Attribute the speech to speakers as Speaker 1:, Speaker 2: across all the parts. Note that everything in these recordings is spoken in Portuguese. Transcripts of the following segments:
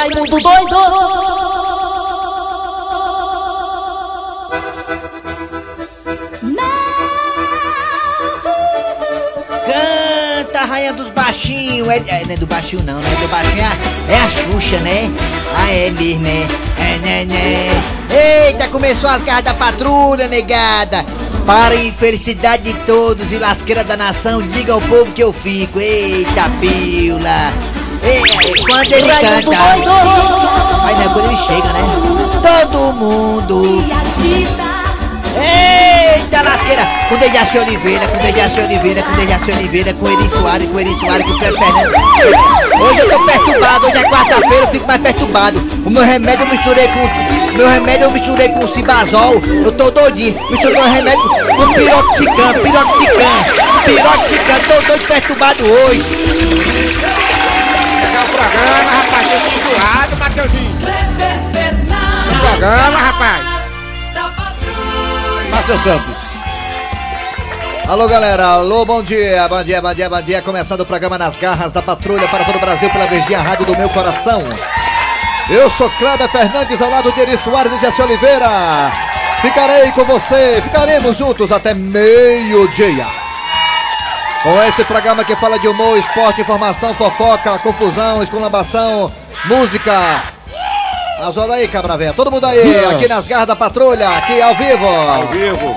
Speaker 1: Raimundo doido!
Speaker 2: Rainha dos baixinhos. É, é, não é do baixinho não, não é do baixinho. É, a- é a Xuxa, né? Ah, é mesmo, é. É, né, né. Eita, começou as garras da patrulha, negada. Para a infelicidade de todos e lasqueira da nação, diga ao povo que eu fico. Eita, pila. Ei, quando ele canta. Aí não é quando ele chega, né? Todo mundo. Eita lasqueira! Com Dejaci Oliveira, com Dejaci Oliveira, com Dejaci Oliveira, com Eri Soares, com Eri Soares, com Fred Fernandes. Hoje eu tô perturbado, hoje é quarta-feira, eu fico mais perturbado. O meu remédio eu misturei com. Meu remédio eu misturei com Cibazol. Eu tô doidinho. Misturei meu remédio com piroxicam, piroxicam, piroxicam. Tô doido perturbado hoje.
Speaker 3: Programa, rapaz, tô enjoado, Mateuzinho.
Speaker 4: Kleber Fernandes.
Speaker 3: Programa, rapaz. Márcio Santos.
Speaker 5: Alô galera, alô, bom dia, bom dia, bom dia, bom dia. Começando o programa Nas Garras da Patrulha para todo o Brasil pela Verdinha Rádio do meu coração. Eu sou Cléber Fernandes ao lado de Eri Soares e Jesse Oliveira. Ficarei com você, ficaremos juntos até meio-dia. Com esse programa que fala de humor, esporte, informação, fofoca, confusão, esculambação, música. Mas olha aí, cabra véia. Todo mundo aí, aqui nas garras da patrulha, aqui ao vivo.
Speaker 3: Ao vivo.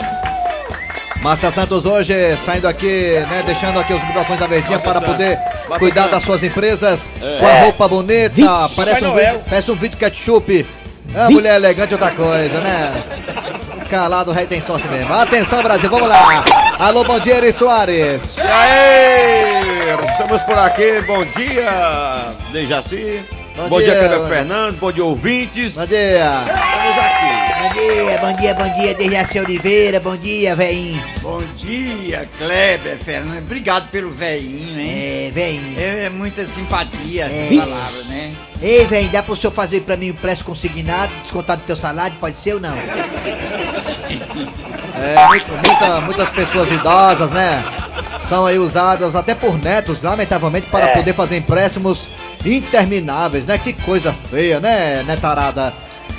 Speaker 5: Márcia Santos hoje saindo aqui, né, deixando aqui os microfones da Verdinha para poder
Speaker 3: Márcia
Speaker 5: cuidar
Speaker 3: Santos.
Speaker 5: das suas empresas com a roupa bonita, parece um, vídeo, parece um vídeo ketchup. É uma mulher elegante outra coisa, né? Calado, o rei tem sorte mesmo. Atenção, Brasil, vamos lá. Alô, bom dia, Eri Soares.
Speaker 3: E aí? Estamos por aqui. Bom dia, Dejaci.
Speaker 5: Bom
Speaker 3: Bom, dia,
Speaker 5: dia, bom-
Speaker 3: Fernandes. Bom dia, ouvintes.
Speaker 5: Bom dia.
Speaker 2: Bom dia, bom dia, bom dia, Dejaci Oliveira, bom dia, velhinho.
Speaker 6: Bom dia, Kleber, Fernando. Obrigado pelo velhinho, hein?
Speaker 2: É, velhinho.
Speaker 6: É, é muita simpatia
Speaker 2: É.
Speaker 6: essa palavra, né?
Speaker 2: Ei, velho, dá pro senhor fazer pra mim o preço consignado, descontado do teu salário, pode ser ou não?
Speaker 5: É, muito- muita- muitas pessoas idosas, né? São aí usadas até por netos, lamentavelmente, para poder fazer empréstimos intermináveis, né? Que coisa feia, né, netarada?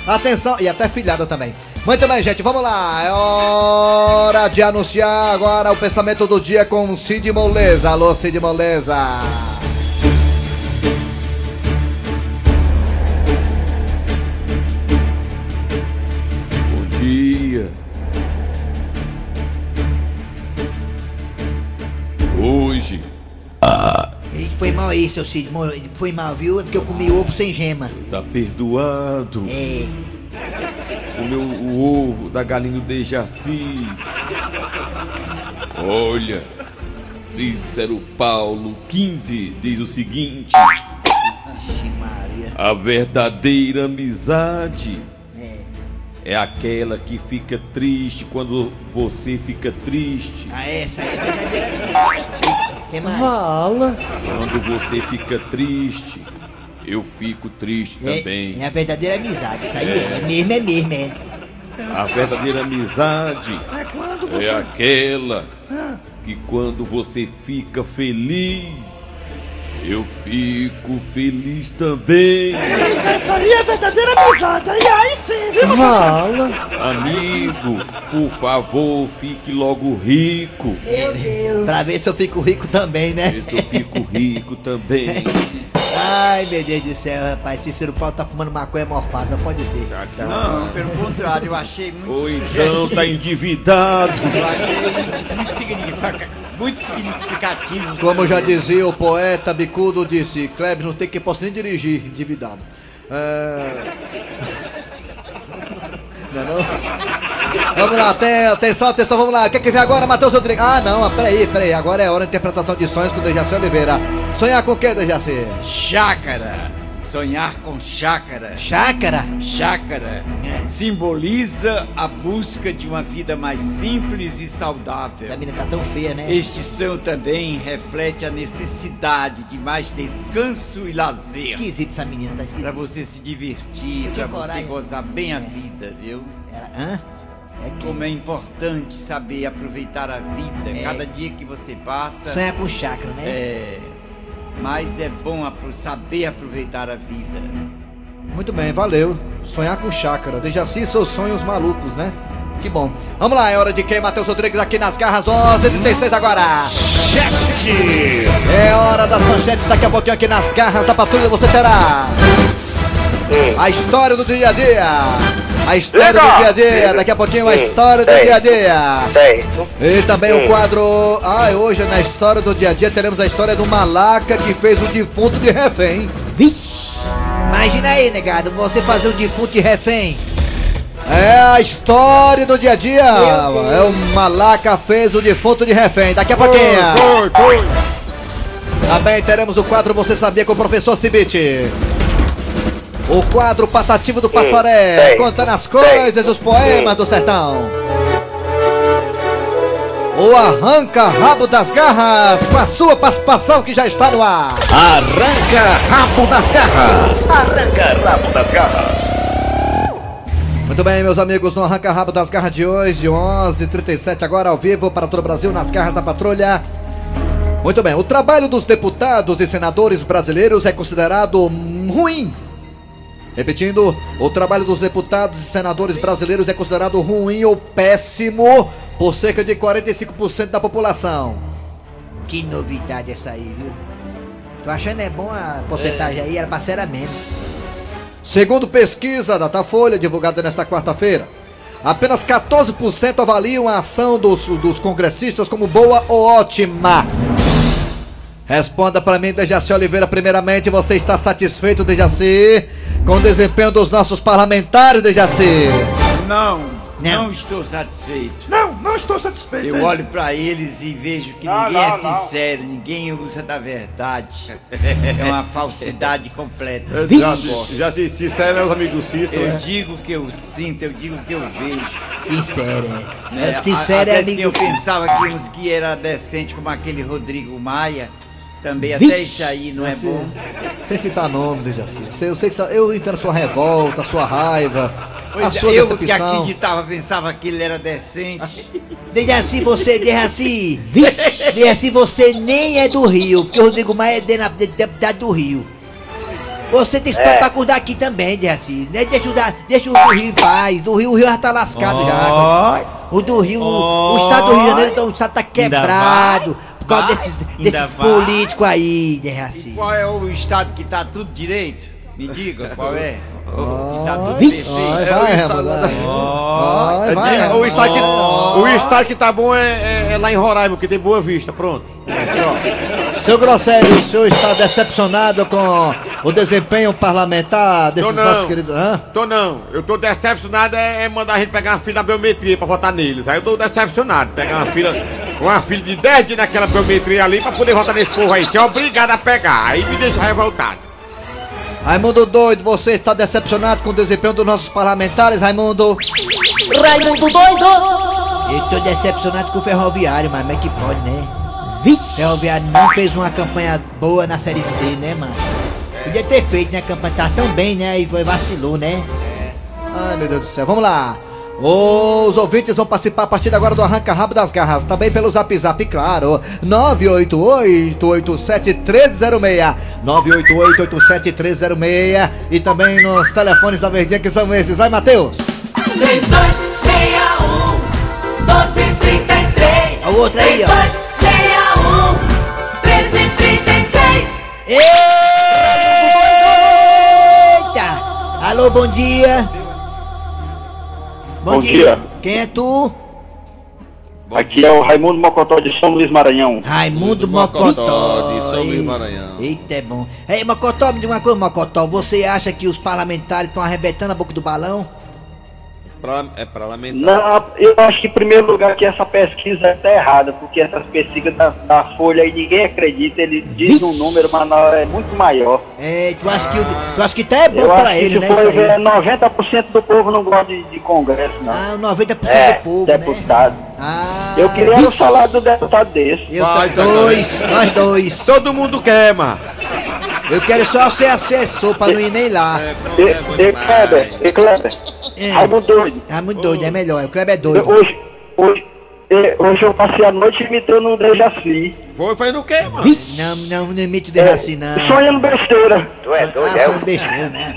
Speaker 5: Atenção, e até filhada também. Muito bem, gente, vamos lá. É hora de anunciar agora o pensamento do dia com Cid Moleza. Alô, Cid Moleza.
Speaker 2: Aí, seu Cid, foi mal, viu? É porque eu comi ovo sem gema.
Speaker 3: tá perdoado.
Speaker 2: É,
Speaker 3: Comeu o ovo da galinha do Dejaci. Olha, Cícero Paulo 15 diz o seguinte. A verdadeira amizade
Speaker 2: É.
Speaker 3: é aquela que fica triste quando você fica triste.
Speaker 2: Ah, essa é verdadeira. Que mais?
Speaker 1: Fala!
Speaker 3: Quando você fica triste, eu fico triste
Speaker 2: É,
Speaker 3: também.
Speaker 2: é a verdadeira amizade, isso aí é, é mesmo, é mesmo, é.
Speaker 3: A verdadeira amizade é aquela que quando você fica feliz, eu fico feliz também.
Speaker 1: Essa aí é verdadeira amizade, aí, aí sim, viu? Fala!
Speaker 3: Amigo, por favor, fique logo rico.
Speaker 2: Pra ver se eu fico rico também, né?
Speaker 3: Ver se eu fico rico também.
Speaker 2: Ai, meu Deus do céu, rapaz, Cícero Paulo tá fumando maconha mofada, não pode ser.
Speaker 6: Não, pelo contrário, eu achei muito
Speaker 3: Ou então tá endividado.
Speaker 6: Eu achei muito, significa- muito significativo.
Speaker 5: Como já dizia o poeta Bicudo, disse: Kleber, não tem que posso nem dirigir, endividado. É... Não é não? Vamos lá, aten- atenção, atenção, vamos lá. O que é que vem agora, Matheus Rodrigues? Ah, não, peraí, peraí. Agora é hora de interpretação de sonhos com o Dejaci Oliveira. Sonhar com o que, Dejaci?
Speaker 6: Chácara. Sonhar com chácara.
Speaker 2: Chácara?
Speaker 6: Chácara simboliza a busca de uma vida mais simples e saudável.
Speaker 2: Essa menina tá tão feia, né?
Speaker 6: Este sonho também reflete a necessidade de mais descanso e lazer.
Speaker 2: Esquisito essa menina, tá
Speaker 6: Pra
Speaker 2: esquisito.
Speaker 6: você se divertir, pra você
Speaker 2: coragem.
Speaker 6: gozar bem a vida, viu?
Speaker 2: Ela- Hã? É que...
Speaker 6: Como é importante saber aproveitar a vida.
Speaker 2: É.
Speaker 6: Cada dia que você passa,
Speaker 2: Sonhar com chácara, né?
Speaker 6: é, mais é bom saber aproveitar a vida.
Speaker 5: Muito bem, valeu. Sonhar com chácara. Dejaci e seus sonhos malucos, né? Que bom. Vamos lá, é hora de quem? Matheus Rodrigues aqui nas garras 11h36 agora. É hora das manchetes. Daqui a pouquinho aqui nas garras da patrulha você terá. A história do dia a dia. A história do dia a dia. Daqui a pouquinho a história do dia a dia.
Speaker 7: Certo.
Speaker 5: E também o quadro. Ah, hoje na história do dia a dia teremos a história do malaca que fez o defunto de refém.
Speaker 2: Imagina aí, negado, você fazer um defunto de refém.
Speaker 5: É a história do dia a dia. É o malaca fez o defunto de refém. Daqui a pouquinho.
Speaker 3: Foi, foi.
Speaker 5: Também teremos o quadro Você Sabia com o professor Cibite. O quadro Patativo do Passaré, contando as coisas, os poemas do sertão. O Arranca Rabo das Garras, com a sua participação que já está no ar.
Speaker 8: Arranca rabo das garras. Arranca rabo das garras.
Speaker 5: Muito bem, meus amigos, no Arranca Rabo das Garras de hoje, 11h37, agora ao vivo para todo o Brasil, nas garras da patrulha. Muito bem, o trabalho dos deputados e senadores brasileiros é considerado ruim. Repetindo, o trabalho dos deputados e senadores brasileiros é considerado ruim ou péssimo por cerca de 45% da população.
Speaker 2: Que novidade essa aí, viu? Tô achando é bom a porcentagem aí, era pra ser a menos.
Speaker 5: Segundo pesquisa da Datafolha, divulgada nesta quarta-feira, apenas 14% avaliam a ação dos, dos congressistas como boa ou ótima. Responda para mim, Dejaci Oliveira, primeiramente, você está satisfeito, Dejaci, com o desempenho dos nossos parlamentares, Dejaci?
Speaker 6: Não,
Speaker 2: Não.
Speaker 6: não, estou satisfeito.
Speaker 1: Não, não estou satisfeito.
Speaker 6: Eu
Speaker 1: hein?
Speaker 6: olho pra eles e vejo que
Speaker 7: Não,
Speaker 6: ninguém é
Speaker 7: não, não.
Speaker 6: sincero, ninguém usa da verdade. É uma falsidade completa.
Speaker 3: Já, já se sincero, é os amigos do Cícero.
Speaker 6: Eu
Speaker 3: né?
Speaker 6: digo o que eu sinto, eu digo o que eu vejo.
Speaker 2: Sincero, é.
Speaker 6: Né?
Speaker 2: É, Sincero é
Speaker 6: Às vezes
Speaker 2: amigo.
Speaker 6: eu pensava que uns que era decente como aquele Rodrigo Maia, também
Speaker 2: Vixe,
Speaker 6: até isso aí não é
Speaker 5: Você-
Speaker 6: bom.
Speaker 5: Sem citar nome, Dejaci. Eu, sei que, eu entendo a sua revolta, a sua raiva, a
Speaker 6: Pois é,
Speaker 5: sua
Speaker 6: eu que
Speaker 5: decepção.
Speaker 6: acreditava, pensava que ele era decente.
Speaker 2: Dejaci, você, Dejaci, Dejaci, você nem é do Rio, porque o Rodrigo Maia é de- na- de- deputado do Rio. Você tem que
Speaker 7: É.
Speaker 2: preocupar com o daqui também, Dejaci. Né? Deixa, deixa o do Rio em paz. Do Rio, o Rio já tá lascado já. O do Rio, o, o estado do Rio de Janeiro, então, o estado tá quebrado. Por causa
Speaker 1: Vai?
Speaker 2: desses, desses políticos aí, Dejaci.
Speaker 6: Qual é o estado que tá tudo direito? Me diga, qual é? Que tá tudo perfeito.
Speaker 3: É o estado É, que, o estado que tá bom é, é- é lá em Roraima, que tem Boa Vista, pronto.
Speaker 5: Seu Grosselio, o senhor está decepcionado com o desempenho parlamentar desses
Speaker 3: Tô não.
Speaker 5: nossos queridos. Hã?
Speaker 3: Tô não, eu tô decepcionado é, é mandar a gente pegar uma fila da biometria pra votar neles. Aí eu tô decepcionado, pegar uma fila, uma fila de 10 dias naquela biometria ali pra poder votar nesse povo aí. Você é obrigado a pegar, aí me deixa revoltado.
Speaker 5: Raimundo doido, você está decepcionado com o desempenho dos nossos parlamentares, Raimundo?
Speaker 1: Raimundo doido!
Speaker 2: Eu tô decepcionado com o Ferroviário, mas como é que pode, né? Ferroviário não fez uma campanha boa na Série C, né, mano? Podia ter feito, né? A campanha tava tão bem, né? E foi vacilou, né?
Speaker 5: Ai, meu Deus do céu, vamos lá. Os ouvintes vão participar a partir de agora do Arranca Rabo das Garras, também pelo Zap Zap, claro. 988-87-1306. 988-87-1306. E também nos telefones da Verdinha, que são esses. Vai, Matheus!
Speaker 4: 3261 1233
Speaker 2: A outra aí, ó.
Speaker 4: 3261 1333
Speaker 2: Eita! Alô, bom dia!
Speaker 7: Bom dia.
Speaker 2: Quem é tu?
Speaker 7: Aqui é o Raimundo Mocotó de São Luís Maranhão.
Speaker 2: Raimundo
Speaker 3: Mocotó,
Speaker 2: Mocotó.
Speaker 3: de São Luís Maranhão.
Speaker 2: Eita, é bom. Ei, Mocotó, me diga uma coisa, Mocotó. Você acha que os parlamentares estão arrebentando a boca do balão?
Speaker 3: Pra- é parlamentar.
Speaker 7: Não, eu acho que em primeiro lugar que essa pesquisa está errada, porque essas pesquisas da, da Folha aí ninguém acredita, ele diz um número, mas na hora é muito maior.
Speaker 2: É, tu acha que, tu acha que tá é bom
Speaker 7: que
Speaker 2: ele, né? aí?
Speaker 7: 90% do povo não gosta de, de congresso, não.
Speaker 2: Ah, 90%
Speaker 7: é,
Speaker 2: do povo, né?
Speaker 7: deputado.
Speaker 2: Ah,
Speaker 7: Eu queria o salário do deputado desse.
Speaker 2: eu
Speaker 3: Vai,
Speaker 2: dois, nós dois.
Speaker 3: Todo mundo quer, mano.
Speaker 2: Eu quero só ser assessor pra não ir nem lá.
Speaker 7: E, e Kleber, e Kleber,
Speaker 2: É.
Speaker 7: Raimundo doido.
Speaker 2: Ah, muito doido, é melhor. O Kleber é
Speaker 7: Eu-
Speaker 2: doido.
Speaker 7: Hoje, hoje, hoje eu passei a noite imitando o Dejaci.
Speaker 3: Foi fazendo o quê, mano?
Speaker 2: Não, não, não imito de raci, não.
Speaker 7: Sonhando besteira.
Speaker 2: Tu é doido, Ah, sonho besteira, né?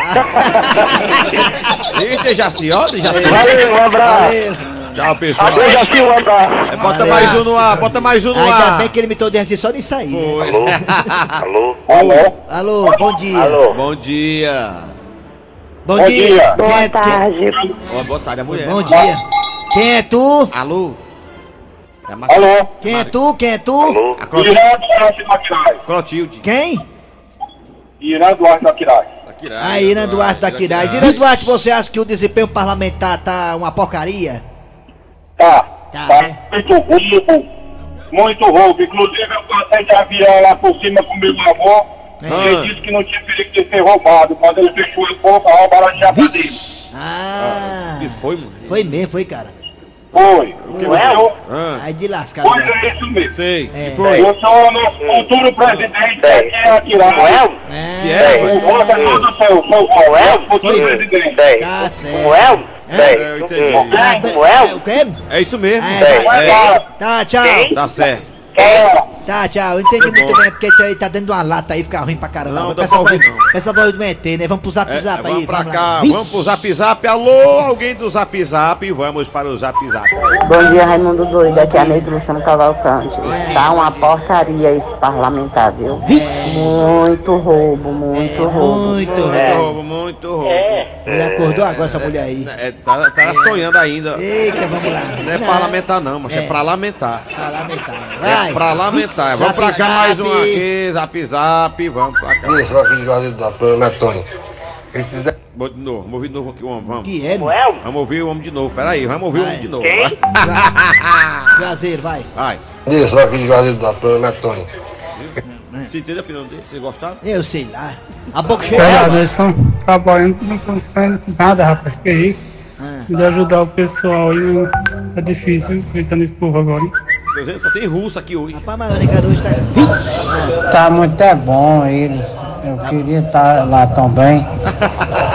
Speaker 3: Eita, Jaci, ó, Jaci.
Speaker 9: Valeu, um abraço.
Speaker 2: Valeu.
Speaker 3: Tchau, pessoal.
Speaker 9: Adeus, Jaci, um abraço.
Speaker 3: É, Bota
Speaker 2: Valeu.
Speaker 3: mais um no ar, bota mais um no
Speaker 2: Ainda
Speaker 3: ar.
Speaker 2: bem que ele me deu de só nisso aí, né?
Speaker 3: Foi.
Speaker 10: Alô?
Speaker 9: Alô?
Speaker 2: Alô, bom dia.
Speaker 9: Alô?
Speaker 3: Bom dia.
Speaker 2: Bom,
Speaker 9: Bom
Speaker 2: dia.
Speaker 9: dia.
Speaker 2: Quem é, quem-
Speaker 3: Ó, boa tarde, a mulher.
Speaker 2: Bom dia. Quem é tu?
Speaker 3: Alô? É a
Speaker 9: Alô?
Speaker 2: Quem é tu? Quem é tu?
Speaker 10: Alô?
Speaker 3: A Clotilde.
Speaker 9: Irã Duarte da Quirais.
Speaker 3: Clotilde.
Speaker 2: Quem?
Speaker 9: Irã Duarte da Quirais.
Speaker 2: A Irã Duarte da Quirais. Irã Duarte, você acha que o desempenho parlamentar tá uma porcaria?
Speaker 9: Tá.
Speaker 2: Tá,
Speaker 9: Tá
Speaker 2: né?
Speaker 9: muito roubo. Muito roubo. Inclusive, eu passei de avião lá por cima com meu avô.
Speaker 2: É.
Speaker 9: Ele disse que não tinha perigo de ser roubado. Quando ele fechou a boca, roubaram a chapa dele.
Speaker 2: Ah,
Speaker 3: que foi, mano?
Speaker 2: foi mesmo, foi, cara.
Speaker 9: Foi.
Speaker 3: que
Speaker 9: Eu,
Speaker 3: Ah,
Speaker 2: Aí de lascar.
Speaker 9: pois é isso mesmo.
Speaker 3: sei.
Speaker 2: É.
Speaker 3: Que foi?
Speaker 9: Eu sou o nosso futuro presidente aqui é Atirar.
Speaker 2: É,
Speaker 3: Que é,
Speaker 9: O
Speaker 3: mano?
Speaker 9: voto é todo seu, sou o nosso futuro
Speaker 2: Foi.
Speaker 9: presidente.
Speaker 2: tá certo.
Speaker 3: É, eu entendi.
Speaker 2: Be- é, o quê?
Speaker 3: É isso mesmo.
Speaker 2: É,
Speaker 3: É,
Speaker 2: Tá, tchau.
Speaker 3: tá certo.
Speaker 9: É.
Speaker 2: Tá, tchau. Eu entendi muito bem, porque isso aí tá dentro de uma lata aí, fica ruim pra caramba.
Speaker 3: Não, dá
Speaker 2: Essa
Speaker 3: pra não.
Speaker 2: Do ET, né? Vamos pro zap
Speaker 3: É,
Speaker 2: zap aí.
Speaker 3: vamos pra
Speaker 2: lá.
Speaker 3: cá, vamos pro zap zap. Alô, alguém do zap zap. Vamos para o zap zap.
Speaker 11: Bom dia, Raimundo Doido. Aqui é a Neide Luciano Cavalcante. Tá uma porcaria esse parlamentar, viu? Muito roubo, muito
Speaker 2: É,
Speaker 11: roubo.
Speaker 2: muito.
Speaker 3: Muito roubo, muito roubo.
Speaker 2: Ele acordou agora essa mulher aí.
Speaker 3: É, tá, tá sonhando ainda.
Speaker 2: Eita, vamos lá.
Speaker 3: Não é parlamentar não, mas é,
Speaker 2: É.
Speaker 3: pra lamentar.
Speaker 2: Pra lamentar.
Speaker 3: É
Speaker 2: Vai.
Speaker 3: pra lamentar. Vamos pra cá mais um aqui, zap zap, vamos pra cá.
Speaker 12: Isso, aqui de Juazeiro do Apoio, né, Tony? Esses
Speaker 3: Vou de novo, vamos ouvir de novo aqui o homem, vamos.
Speaker 2: Que é, meu?
Speaker 3: Vamos ouvir o homem de novo, peraí, vamos ouvir o homem de novo.
Speaker 2: Juazeiro, vai.
Speaker 3: Vai.
Speaker 12: Isso, aqui de Juazeiro do Apoio, né, Tony?
Speaker 3: Você entende a opinião dele? Vocês gostaram?
Speaker 2: Eu sei lá. A boca cheia.
Speaker 13: Eles estão trabalhando, não estão fazendo nada, rapaz, que isso? De ajudar o pessoal aí, não- tá difícil acreditar nesse povo agora. hein?
Speaker 3: Tô dizendo, só tem russo aqui hoje.
Speaker 2: Rapaz, mas o negado hoje tá.
Speaker 13: Tá muito é bom eles. Eu queria estar lá também.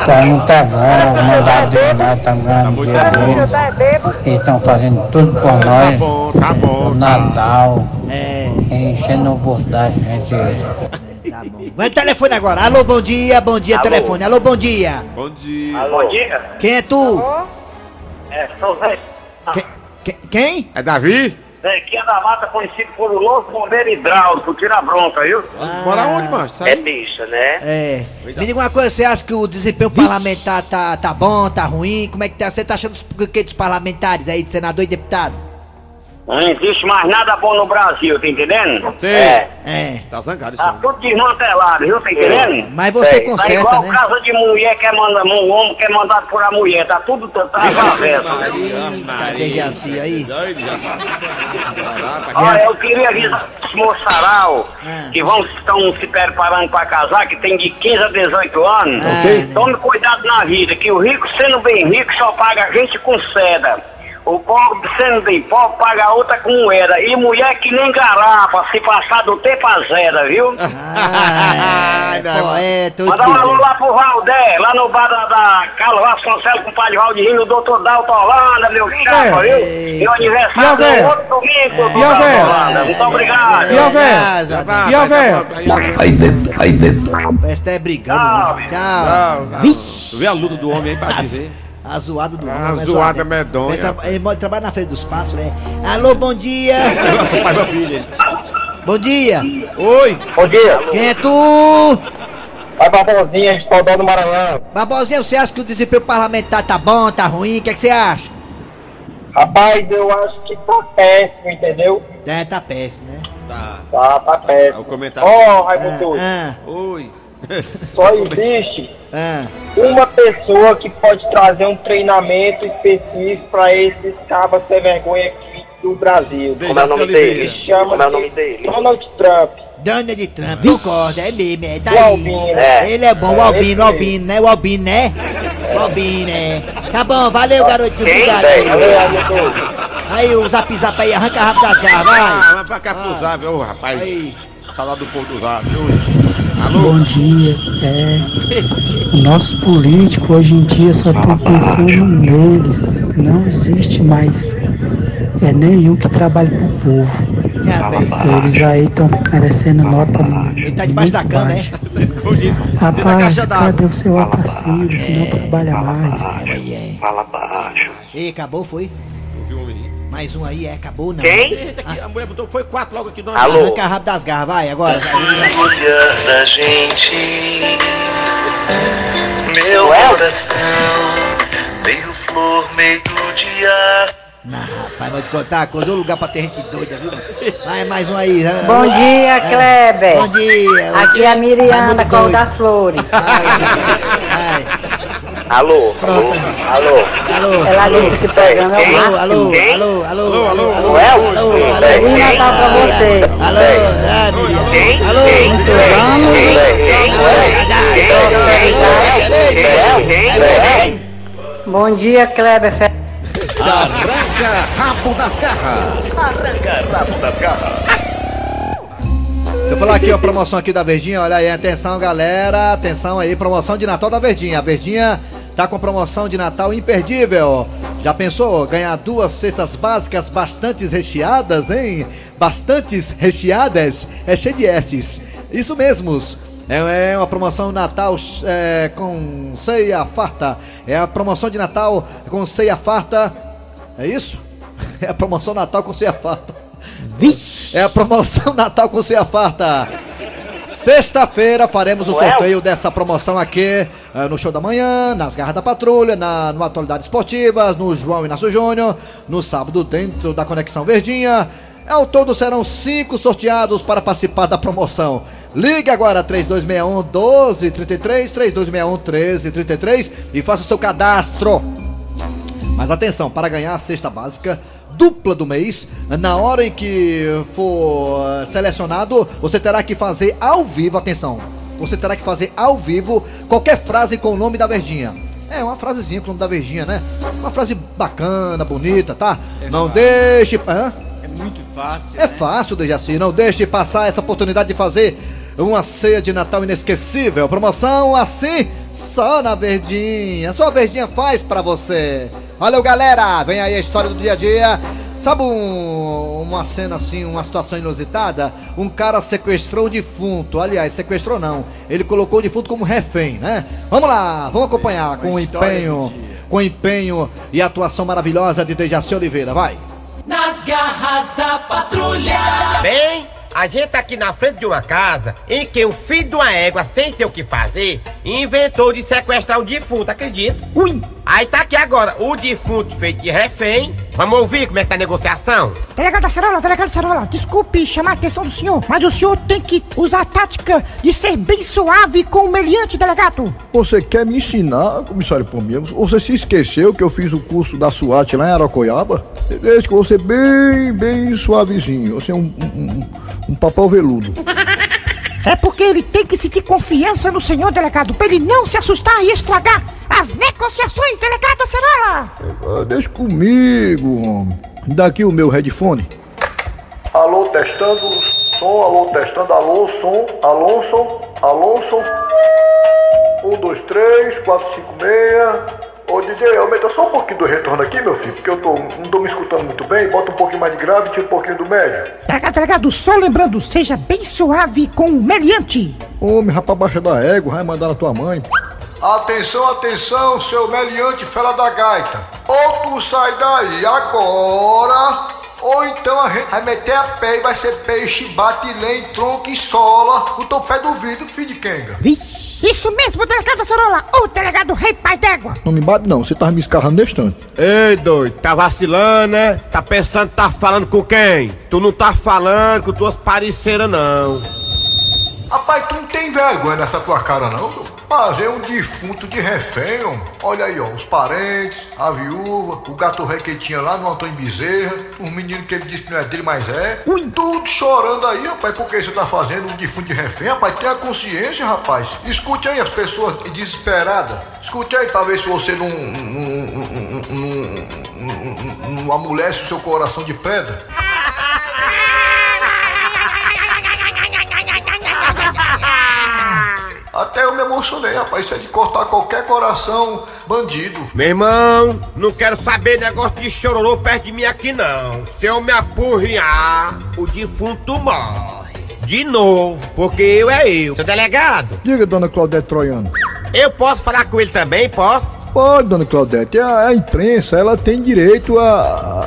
Speaker 13: Tá muito é bom, mandar de lá tá ganhando
Speaker 3: muito
Speaker 13: dinheiro deles. Eles estão fazendo tudo por
Speaker 3: Tá
Speaker 13: nós.
Speaker 3: bom, tá bom.
Speaker 13: O
Speaker 3: Tá.
Speaker 13: Natal,
Speaker 2: É,
Speaker 13: enchendo o bolso da gente.
Speaker 2: tá bom. Vai no telefone agora. Alô, bom dia, bom dia, telefone. Alô, bom dia.
Speaker 3: Bom dia.
Speaker 9: Bom dia.
Speaker 2: Quem é tu?
Speaker 9: É, sou Zé.
Speaker 2: Que- que- quem?
Speaker 3: É Davi?
Speaker 9: Zequinha da Mata, conhecido por o louco bombeiro hidráulico, tira a bronca, viu?
Speaker 3: Mora onde, mano?
Speaker 9: É bicha, né?
Speaker 2: É. Me diga uma coisa, você acha que o desempenho parlamentar tá, tá bom, tá ruim? Como é que tá? Você tá achando dos, que, dos parlamentares aí, de senador e deputado?
Speaker 9: Não existe mais nada bom no Brasil, tá entendendo?
Speaker 3: Sim.
Speaker 9: É.
Speaker 2: É.
Speaker 3: Tá zangado isso.
Speaker 9: Tá tudo desmantelado, viu? Tá entendendo?
Speaker 2: Mas você
Speaker 9: Tá
Speaker 2: conserta,
Speaker 9: igual
Speaker 2: né?
Speaker 9: casa de mulher que é mandado, um homem que é mandado por a mulher, tá tudo tá, tá avesso.
Speaker 2: Eita, Dejaci aí.
Speaker 9: Olha, eu queria avisar os moçaral
Speaker 2: Ah.
Speaker 9: que vão, estão se preparando para casar, que tem de 15 a 18 anos.
Speaker 2: Ok.
Speaker 9: Tome cuidado na vida, que o rico, sendo bem rico, só paga a gente com seda. O pobre, sendo bem pobre, paga outra com moeda. E mulher que nem garrafa, se passar do tempo azeda, viu?
Speaker 2: Ah, é, eu te
Speaker 9: Mandar um alô lá pro Valdé, lá no bar da, da Carlos Vasconcelos com o padre Valdinho, o doutor Dalton Holanda, meu chapa, viu?
Speaker 2: Eita.
Speaker 9: Meu aniversário é outro domingo, doutor Dalton Holanda. Muito obrigado.
Speaker 2: E a véia?
Speaker 3: Tá, já tá.
Speaker 10: Aí dentro, aí dentro.
Speaker 2: Parece que tá brigando,
Speaker 9: Tchau,
Speaker 2: né? Tchau.
Speaker 3: Não,
Speaker 2: Vixe,
Speaker 3: Tu vê a luta do homem aí pra dizer.
Speaker 2: A zoada do
Speaker 3: A
Speaker 2: homem.
Speaker 3: zoada
Speaker 2: zoada.
Speaker 3: medonha.
Speaker 2: Ele, tra- ele trabalha na Feira dos Passos, né? Alô, bom dia.
Speaker 3: Pai, meu filho.
Speaker 2: Bom dia.
Speaker 3: Oi.
Speaker 9: Bom dia.
Speaker 2: Quem é tu?
Speaker 9: Vai Barbosinha, de Paudão do Maranhão.
Speaker 2: Barbosinha, você acha que o desempenho parlamentar tá bom, tá ruim? O que, é que você acha?
Speaker 9: Rapaz, eu acho que tá péssimo, entendeu?
Speaker 2: É, tá péssimo, né?
Speaker 3: Tá.
Speaker 9: Tá, tá
Speaker 3: É o
Speaker 9: péssimo.
Speaker 3: comentário.
Speaker 9: Ó, Raimundo,
Speaker 2: Ah,
Speaker 3: Oi.
Speaker 9: Só existe
Speaker 2: ah,
Speaker 9: uma pessoa que pode trazer um treinamento específico pra esses cabas sem vergonha aqui do Brasil.
Speaker 3: Como é o nome
Speaker 9: Ele chama Donald Trump.
Speaker 2: Donald Trump, concorda, é mesmo, é
Speaker 9: O
Speaker 2: daí.
Speaker 9: Albino.
Speaker 2: Ele é bom, o Albino, o Albino, né? O Albino, né? O Albino, né? Tá bom, valeu, garotinho, obrigado aí.
Speaker 9: Valeu, Raimundo.
Speaker 2: Aí o zap zap aí, arranca rápido das garras, vai.
Speaker 3: Ah, vai pra cá pro zap, ô rapaz.
Speaker 2: Aí.
Speaker 3: Salário do povo do zap. Oi. Alô?
Speaker 13: Bom dia. É, o nosso político hoje em dia só tá pensando neles. Não existe mais é, nenhum que trabalhe pro povo.
Speaker 14: Eles aí estão merecendo nota
Speaker 2: Ele tá debaixo da cama, é?
Speaker 3: Tá escondido.
Speaker 14: Rapaz, cadê o seu aparecido que não trabalha mais?
Speaker 2: Fala baixo. Ei, acabou, foi? Mais um aí, é, acabou não.
Speaker 3: Eita, aqui, a mulher botou, foi quatro logo aqui do
Speaker 2: Arranca rápido das garras, vai, agora.
Speaker 15: Cuida da gente, meu coração, meio flor, meio dia.
Speaker 2: Não, rapaz, vou te contar uma coisa, ô lugar pra ter gente doida, viu? Vai, mais um aí. né?
Speaker 16: Bom dia,
Speaker 2: É,
Speaker 16: Kleber.
Speaker 2: Bom dia.
Speaker 16: Aqui é a Miriana,
Speaker 2: Raimundo
Speaker 16: Cor das Flores.
Speaker 15: Alô?
Speaker 2: Pronto.
Speaker 15: Alô?
Speaker 2: Alô?
Speaker 16: Ela
Speaker 2: alô,
Speaker 16: disse que esse programa é o
Speaker 2: alô,
Speaker 16: máximo.
Speaker 2: alô,
Speaker 16: Quem?
Speaker 2: alô, alô,
Speaker 16: Alô,
Speaker 2: alô,
Speaker 16: alô,
Speaker 2: alô,
Speaker 16: Elton.
Speaker 2: alô, alô,
Speaker 16: Feliz Natal pra vocês.
Speaker 2: Alô, ah, Miriam. Alô, muito
Speaker 16: Bom dia, Kleber.
Speaker 8: Arranca rabo das garras. Arranca rabo das garras.
Speaker 5: Deixa eu falar aqui, ó, promoção aqui da Verdinha, olha aí, atenção galera, atenção aí, promoção de Natal da Verdinha. A Verdinha tá com promoção de Natal imperdível. Já pensou ganhar duas cestas básicas bastante recheadas, hein? Bastantes recheadas, é cheio de S's. Isso mesmos. É é uma promoção Natal é, com ceia farta. É a promoção de Natal com ceia farta. É isso? É a promoção Natal com ceia farta. É a promoção Natal com ceia farta. Sexta-feira faremos o sorteio dessa promoção aqui eh, no Show da Manhã, nas Garras da Patrulha, na, no Atualidades Esportivas, no João Inácio Júnior, no sábado dentro da Conexão Verdinha. Ao todo serão cinco sorteados para participar da promoção. Ligue agora 3261 1233, 3261 1333 e faça o seu cadastro. Mas atenção, para ganhar a cesta básica dupla do mês, na hora em que for eh, selecionado, você terá que fazer ao vivo, atenção. Você terá que fazer ao vivo qualquer frase com o nome da Verdinha. É uma frasezinha com o nome da Verdinha, né? Uma frase bacana, bonita, tá? Não deixe. Hã?
Speaker 6: É muito fácil.
Speaker 5: É fácil, Dejaci. Não deixe de passar essa oportunidade de fazer uma ceia de Natal inesquecível. Promoção assim, só na Verdinha. Só a Verdinha faz pra você. Valeu, galera. Vem aí a história do dia a dia. Sabe um- uma cena assim, uma situação inusitada? Um cara sequestrou o defunto. Aliás, sequestrou não. Ele colocou o defunto como refém, né? Vamos lá, vamos acompanhar com o empenho, com o empenho e atuação maravilhosa de Dejaci Oliveira. Vai.
Speaker 4: Nas garras da patrulha.
Speaker 17: Bem, a gente tá aqui na frente de uma casa em que o filho de uma égua, sem ter o que fazer, inventou de sequestrar um defunto, acredita? Ui! Aí tá aqui agora, o defunto feito de refém. Vamos ouvir como é que tá a negociação?
Speaker 1: Delegado Acerola, delegado Acerola, desculpe chamar a atenção do senhor, mas o senhor tem que usar a tática de ser bem suave com o meliante, delegado.
Speaker 18: Você quer me ensinar, comissário Palmeiras? Você se esqueceu que eu fiz o curso da SWAT lá em Aracoiaba? Desde que você bem, bem suavezinho, assim, um, um, um, um papel veludo.
Speaker 1: É porque ele tem que sentir confiança no senhor, delegado, pra ele não se assustar e estragar as negociações, delegado Acerola.
Speaker 18: Ah, deixa comigo, homem. Daqui o meu headphone.
Speaker 19: Alô, testando som, alô, testando, alô, som, alô, som, alô, som. Um, dois, três, quatro, cinco, meia. Ô DJ, aumenta só um pouquinho do retorno aqui, meu filho, porque eu tô, não tô me escutando muito bem. Bota um pouquinho mais de grave e tira um pouquinho do médio.
Speaker 1: Delegado, delegado, só lembrando, seja bem suave com o meliante.
Speaker 18: Homem, rapaz, baixa da égua, vai mandar na tua mãe.
Speaker 19: Atenção, atenção, seu meliante fela da gaita. Ou tu sai daí agora, ou então a gente vai meter a pé e vai ser peixe, bate lém, tronco e sola no teu pé do vidro, filho de quenga.
Speaker 1: Isso mesmo, delegado Acerola, o delegado Rei Pai d'Égua.
Speaker 18: Não me bate não, você tava me escarrando nesse tanto.
Speaker 17: Ei, doido, tá vacilando, né? Tá pensando que tá falando com quem? Tu não tá falando com tuas parceiras, não.
Speaker 19: Rapaz, tu não tem vergonha nessa tua cara não, meu? Fazer um defunto de refém, homem. Olha aí, ó, os parentes, a viúva, o gato rei que ele tinha lá no Antônio Bezerra, os meninos que ele disse que não é dele, mas é. Tudo chorando aí, rapaz, por que você tá fazendo um defunto de refém? Rapaz, tenha consciência, rapaz. Escute aí as pessoas desesperadas. Escute aí pra ver se você não, não, não, não, não, não amolece o seu coração de pedra.
Speaker 20: Até eu me emocionei, rapaz. Isso é de cortar qualquer coração bandido.
Speaker 17: Meu irmão, não quero saber negócio de chororô perto de mim aqui não. Se eu me apurriar, o defunto morre. De novo, porque eu é eu. Seu delegado,
Speaker 19: Diga, dona Claudete Troiano.
Speaker 17: eu posso falar com ele também, posso?
Speaker 19: Pode, dona Claudete. A, a imprensa, ela tem direito a,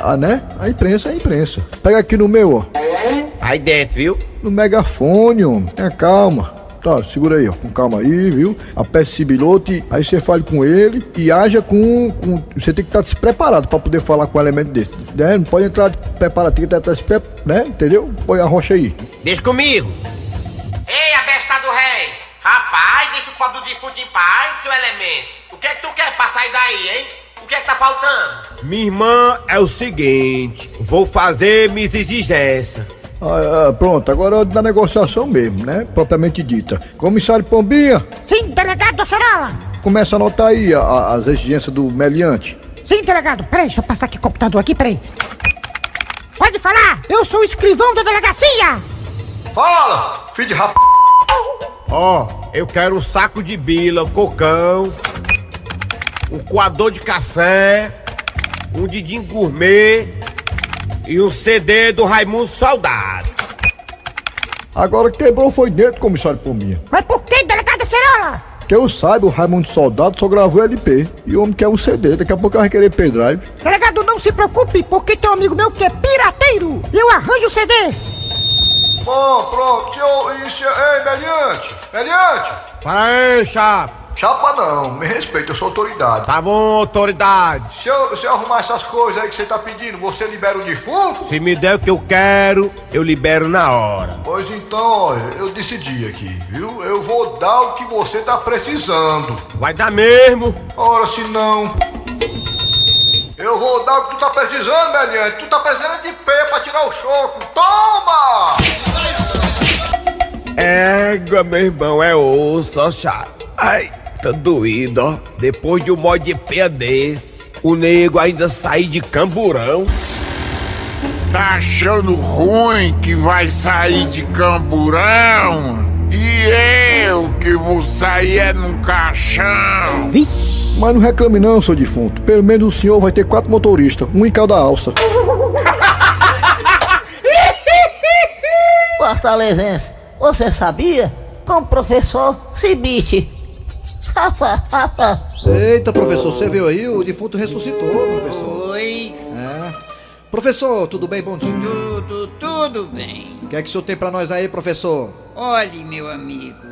Speaker 19: a, a, né? A imprensa é a imprensa. Pega aqui no meu, ó.
Speaker 17: Aí dentro, viu?
Speaker 19: No megafone, homem. Tenha calma. Tá, segura aí, ó. Com calma aí, viu? Aperte esse bilote, aí você fale com ele e haja com. com- você tem que estar preparado pra poder falar com um elemento desse. Né? Não pode entrar preparado, tem que estar se pre- né? Entendeu? Põe a rocha aí.
Speaker 17: Deixa comigo. Ei, a besta do rei. Rapaz, deixa o pobre do defunto em paz, seu elemento. O que é que tu quer pra sair daí, hein? O que é que tá faltando? Minha irmã, é o seguinte. Vou fazer minhas exigências.
Speaker 19: Ah, ah, pronto, agora é hora da negociação mesmo, né? Propriamente dita. Comissário Pombinha,
Speaker 1: Sim, delegado Acerola.
Speaker 19: começa a anotar aí a- a- as exigências do meliante.
Speaker 1: Sim, delegado. Peraí, deixa eu passar aqui o computador aqui, peraí. Pode falar! Eu sou o escrivão da delegacia!
Speaker 20: Fala, filho de rap...
Speaker 17: Ó, eu quero um saco de bila, um cocão, um coador de café, um didim gourmet e um CD do Raimundo Saudade.
Speaker 19: Agora quebrou foi dentro, comissário Pombinha.
Speaker 1: Mas por que, delegado Acerola?
Speaker 19: Que eu saiba, o Raimundo Soldado só gravou LP. E o homem quer um CD, daqui a pouco vai querer pendrive.
Speaker 1: Delegado, não se preocupe, porque tem um amigo meu que é pirateiro e eu arranjo o CD.
Speaker 20: Bom, pronto. Se eu... Isso, ei, Meliante. Meliante.
Speaker 17: Fala aí, chapa.
Speaker 20: Chapa não, me respeita, eu sou autoridade.
Speaker 17: Tá bom, autoridade.
Speaker 20: Se eu, se eu arrumar essas coisas aí que você tá pedindo, você libera o defunto?
Speaker 17: Se me der o que eu quero, eu libero na hora.
Speaker 20: Pois então, olha, eu decidi aqui, viu? Eu vou dar o que você tá precisando.
Speaker 17: Vai dar mesmo.
Speaker 20: Ora, se não. Eu vou dar o que tu tá precisando, Meliante. Tu tá precisando de pé pra tirar o choco. Toma!
Speaker 17: Égua, meu irmão, é osso, chato. Ai, tá doído, ó. Depois de um mod de pé desse, o nego ainda sair de camburão.
Speaker 21: Tá achando ruim que vai sair de camburão? E eu que vou sair é num caixão.
Speaker 19: Mas não reclame não, seu defunto. Pelo menos o senhor vai ter quatro motoristas, um em cada alça.
Speaker 2: Fortalezense, você sabia? Com o professor Cibite.
Speaker 5: Eita, professor, você viu aí? O defunto ressuscitou, professor.
Speaker 6: Oi,
Speaker 5: É. Professor, tudo bem? Bom dia.
Speaker 6: tudo, tudo bem.
Speaker 5: O que é que o senhor tem pra nós aí, professor?
Speaker 6: Olhe, meu amigo,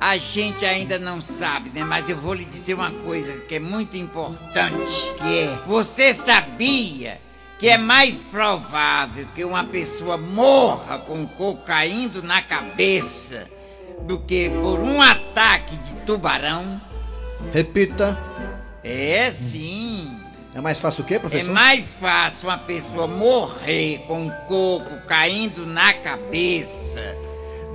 Speaker 6: a gente ainda não sabe, né? Mas eu vou lhe dizer uma coisa que é muito importante, que é, você sabia que é mais provável que uma pessoa morra com coco caindo na cabeça do que por um ataque de tubarão?
Speaker 5: Repita.
Speaker 6: É sim.
Speaker 5: É mais fácil o quê,
Speaker 6: É
Speaker 5: professor?
Speaker 6: mais fácil uma pessoa morrer com um coco caindo na cabeça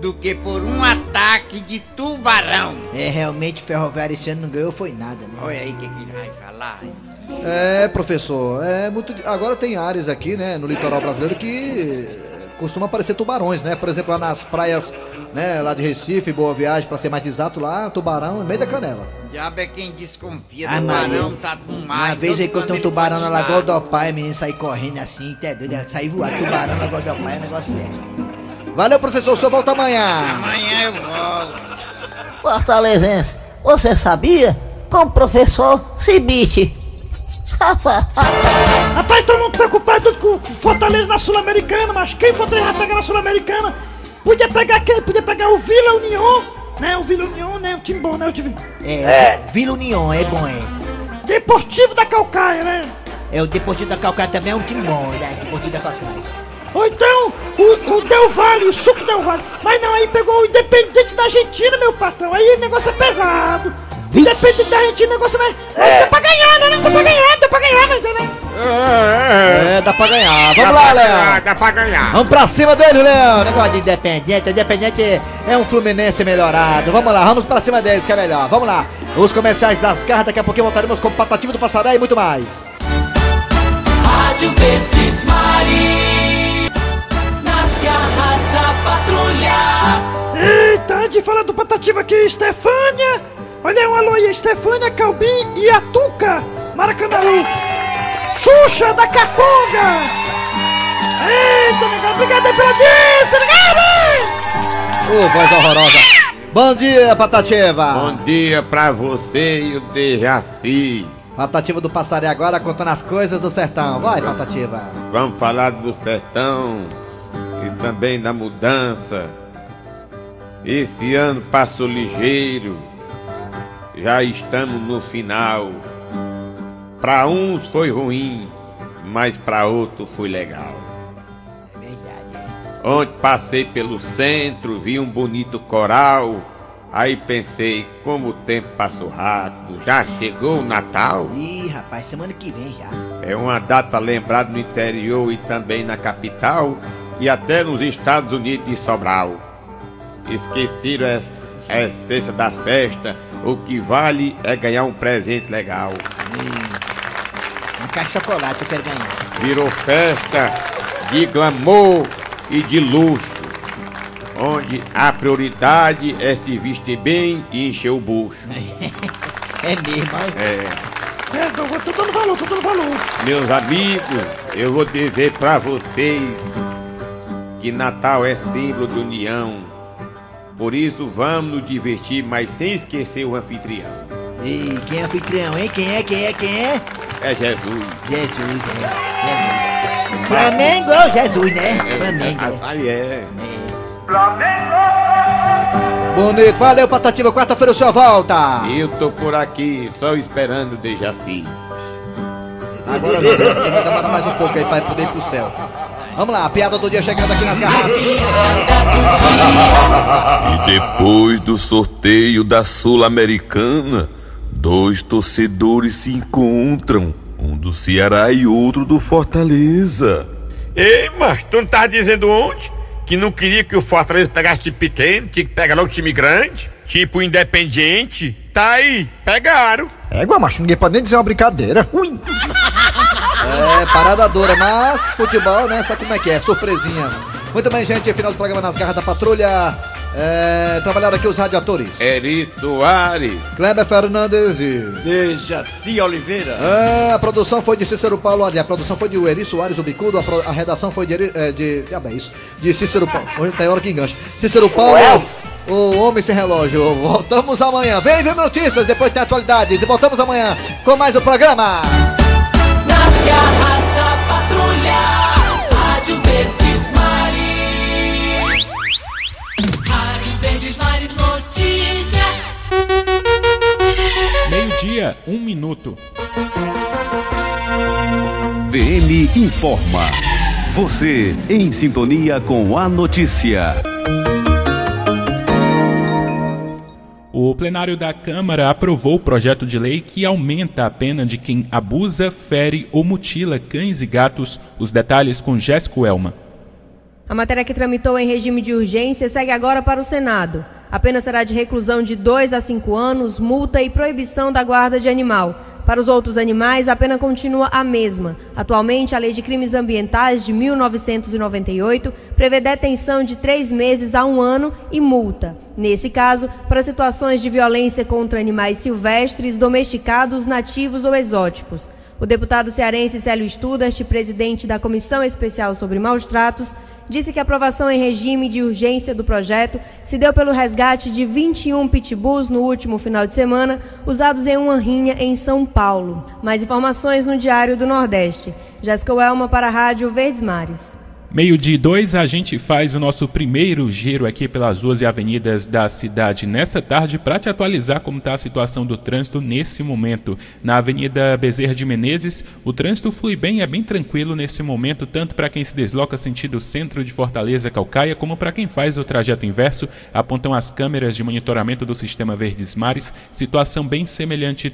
Speaker 6: do que por um ataque de tubarão.
Speaker 2: É, realmente, Ferroviário esse ano não ganhou foi nada, né?
Speaker 6: Olha aí o que, que ele vai falar.
Speaker 5: É, professor, é muito. Agora tem áreas aqui, né, no litoral brasileiro que costuma aparecer tubarões, né? Por exemplo, lá nas praias, né, lá de Recife, Boa Viagem, pra ser mais exato, lá, tubarão no meio da canela.
Speaker 6: Diabo é quem desconfia
Speaker 2: Ah,
Speaker 6: do
Speaker 2: Maria.
Speaker 6: tubarão, tá no mar.
Speaker 2: Uma vez aí que eu tenho um tubarão na Lagoa do Pai, menino sair correndo assim, até doido, sair voando. Tubarão na Lagoa do Pai é um negócio sério.
Speaker 5: Valeu, professor, o senhor volta amanhã.
Speaker 6: Amanhã eu volto.
Speaker 2: Fortalezense, você sabia? Com o professor Cibite.
Speaker 1: Rapaz, todo mundo preocupado com Fortaleza na Sul-Americana, mas quem Fortaleza vai pegar na Sul-Americana? Podia pegar quem? Podia pegar o Vila União, né? O Vila União, né? O time bom, né? O time...
Speaker 2: É, Vila União, é bom, é.
Speaker 1: Deportivo da Calcaia, né?
Speaker 2: É, o Deportivo da Calcaia também é um time bom, né? Deportivo da Calcaia.
Speaker 1: Ou então, o, o Del Valle, o suco Del Valle. Mas não, aí pegou o Independente da Argentina, meu patrão. Aí o negócio é pesado. Independente da Argentina, o negócio é... Mas dá pra ganhar, né? Dá pra ganhar, dá pra ganhar, mas... Né?
Speaker 5: É, dá pra ganhar.
Speaker 3: Dá
Speaker 5: Vamos
Speaker 3: pra
Speaker 5: lá, Léo.
Speaker 3: Dá pra ganhar.
Speaker 5: Vamos pra cima dele, Léo. Negócio de independente. Independente é um Fluminense melhorado. Vamos lá, vamos pra cima deles, que é melhor. Vamos lá. Os comerciais das garras, daqui a pouquinho voltaremos com Patativo do Passaré e muito mais.
Speaker 22: Rádio Verdes Mari. Nas garras da patrulha.
Speaker 1: Eita, de falar do Patativa aqui, Stefânia. Olha um alô aí, Stefânia, Calbi e Atuca, Maracanãú. Xuxa da Caponga. Eita, negado, obrigado aí pela audiência, negado.
Speaker 5: Ô, voz horrorosa. Bom dia, Patativa.
Speaker 3: Bom dia pra você e o Dejaci.
Speaker 5: Patativa do Passaré agora contando as coisas do sertão. Vai, Patativa.
Speaker 3: Vamos falar do sertão e também da mudança. Esse ano passou ligeiro, já estamos no final. Para uns foi ruim, mas para outros foi legal. Ontem passei pelo centro, vi um bonito coral. Aí pensei, como o tempo passou rápido, já chegou o Natal?
Speaker 2: Ih, rapaz, semana que vem já.
Speaker 3: É uma data lembrada no interior e também na capital e até nos Estados Unidos de Sobral. Esqueceram é a essência da festa, o que vale é ganhar um presente legal.
Speaker 2: Um caixa de chocolate eu quero ganhar.
Speaker 3: Virou festa de glamour e de luxo, onde a prioridade é se vestir bem e encher o bucho.
Speaker 2: É mesmo, olha.
Speaker 3: É.
Speaker 1: É, tô, tô dando valor, tô dando valor.
Speaker 3: Meus amigos, eu vou dizer pra vocês que Natal é símbolo de união. Por isso vamos nos divertir, mas sem esquecer o anfitrião.
Speaker 2: E quem é anfitrião, hein? Quem é, quem é, quem é?
Speaker 3: É Jesus.
Speaker 2: Jesus, é. Jesus. Flamengo, Jesus, né? Flamengo.
Speaker 3: Aí é.
Speaker 5: Bonito, valeu, Patativa. Quarta-feira o senhor volta.
Speaker 3: Eu tô por aqui, só esperando o Dejaci.
Speaker 5: Agora não, você vai mais um pouco aí pra poder ir pro céu. Vamos lá, a piada do dia chegando aqui nas garrafas.
Speaker 23: E depois do sorteio da Sul-Americana, dois torcedores se encontram, um do Ceará e outro do Fortaleza.
Speaker 3: Ei, mas tu não tá dizendo ontem que não queria que o Fortaleza pegasse time pequeno, tinha que pegar logo time grande, tipo o Independiente? Tá aí, pegaram.
Speaker 18: Égua, macho, ninguém pode nem dizer uma brincadeira. Ui!
Speaker 5: É, parada dura, mas futebol, né? Sabe como é que é? Surpresinhas. Muito bem, gente, final do programa nas garras da patrulha. É, trabalharam aqui os radioatores.
Speaker 3: Eri Soares.
Speaker 5: Kleber Fernandes e...
Speaker 6: Dejaci Oliveira.
Speaker 5: É, a produção foi de Cícero Paulo, a produção foi de Eri Soares, o Bicudo, a, pro- a redação foi de, Eri- é, de, de, é isso, de Cícero Paulo, hoje tem hora que engancha, Cícero Paulo, o homem sem relógio, voltamos amanhã, vem ver notícias, depois tem atualidades, e voltamos amanhã com mais um programa.
Speaker 4: Garras da patrulha, Rádio Verdes Maris. Rádio Verdes Maris Notícia.
Speaker 24: Meio-dia, um minuto.
Speaker 10: VM informa. Você em sintonia com a notícia.
Speaker 24: O plenário da Câmara aprovou o projeto de lei que aumenta a pena de quem abusa, fere ou mutila cães e gatos. Os detalhes com Jéssico Elma.
Speaker 25: A matéria que tramitou em regime de urgência segue agora para o Senado. A pena será de reclusão de 2 a 5 anos, multa e proibição da guarda de animal. Para os outros animais, a pena continua a mesma. Atualmente, a Lei de Crimes Ambientais de 1998 prevê detenção de três meses a um ano e multa. Nesse caso, para situações de violência contra animais silvestres, domesticados, nativos ou exóticos. O deputado cearense Célio Studart, presidente da Comissão Especial sobre Maus Tratos, disse que a aprovação em regime de urgência do projeto se deu pelo resgate de 21 pitbulls no último final de semana, usados em uma rinha em São Paulo. Mais informações no Diário do Nordeste. Jéssica Welma para a Rádio Verdes Mares.
Speaker 24: Meio de dois, a gente faz o nosso primeiro giro aqui pelas ruas e avenidas da cidade nessa tarde para te atualizar como está a situação do trânsito nesse momento. Na Avenida Bezerra de Menezes, o trânsito flui bem é bem tranquilo nesse momento, tanto para quem se desloca sentido centro de Fortaleza Calcaia, como para quem faz o trajeto inverso, apontam as câmeras de monitoramento do sistema Verdes Mares, situação bem semelhante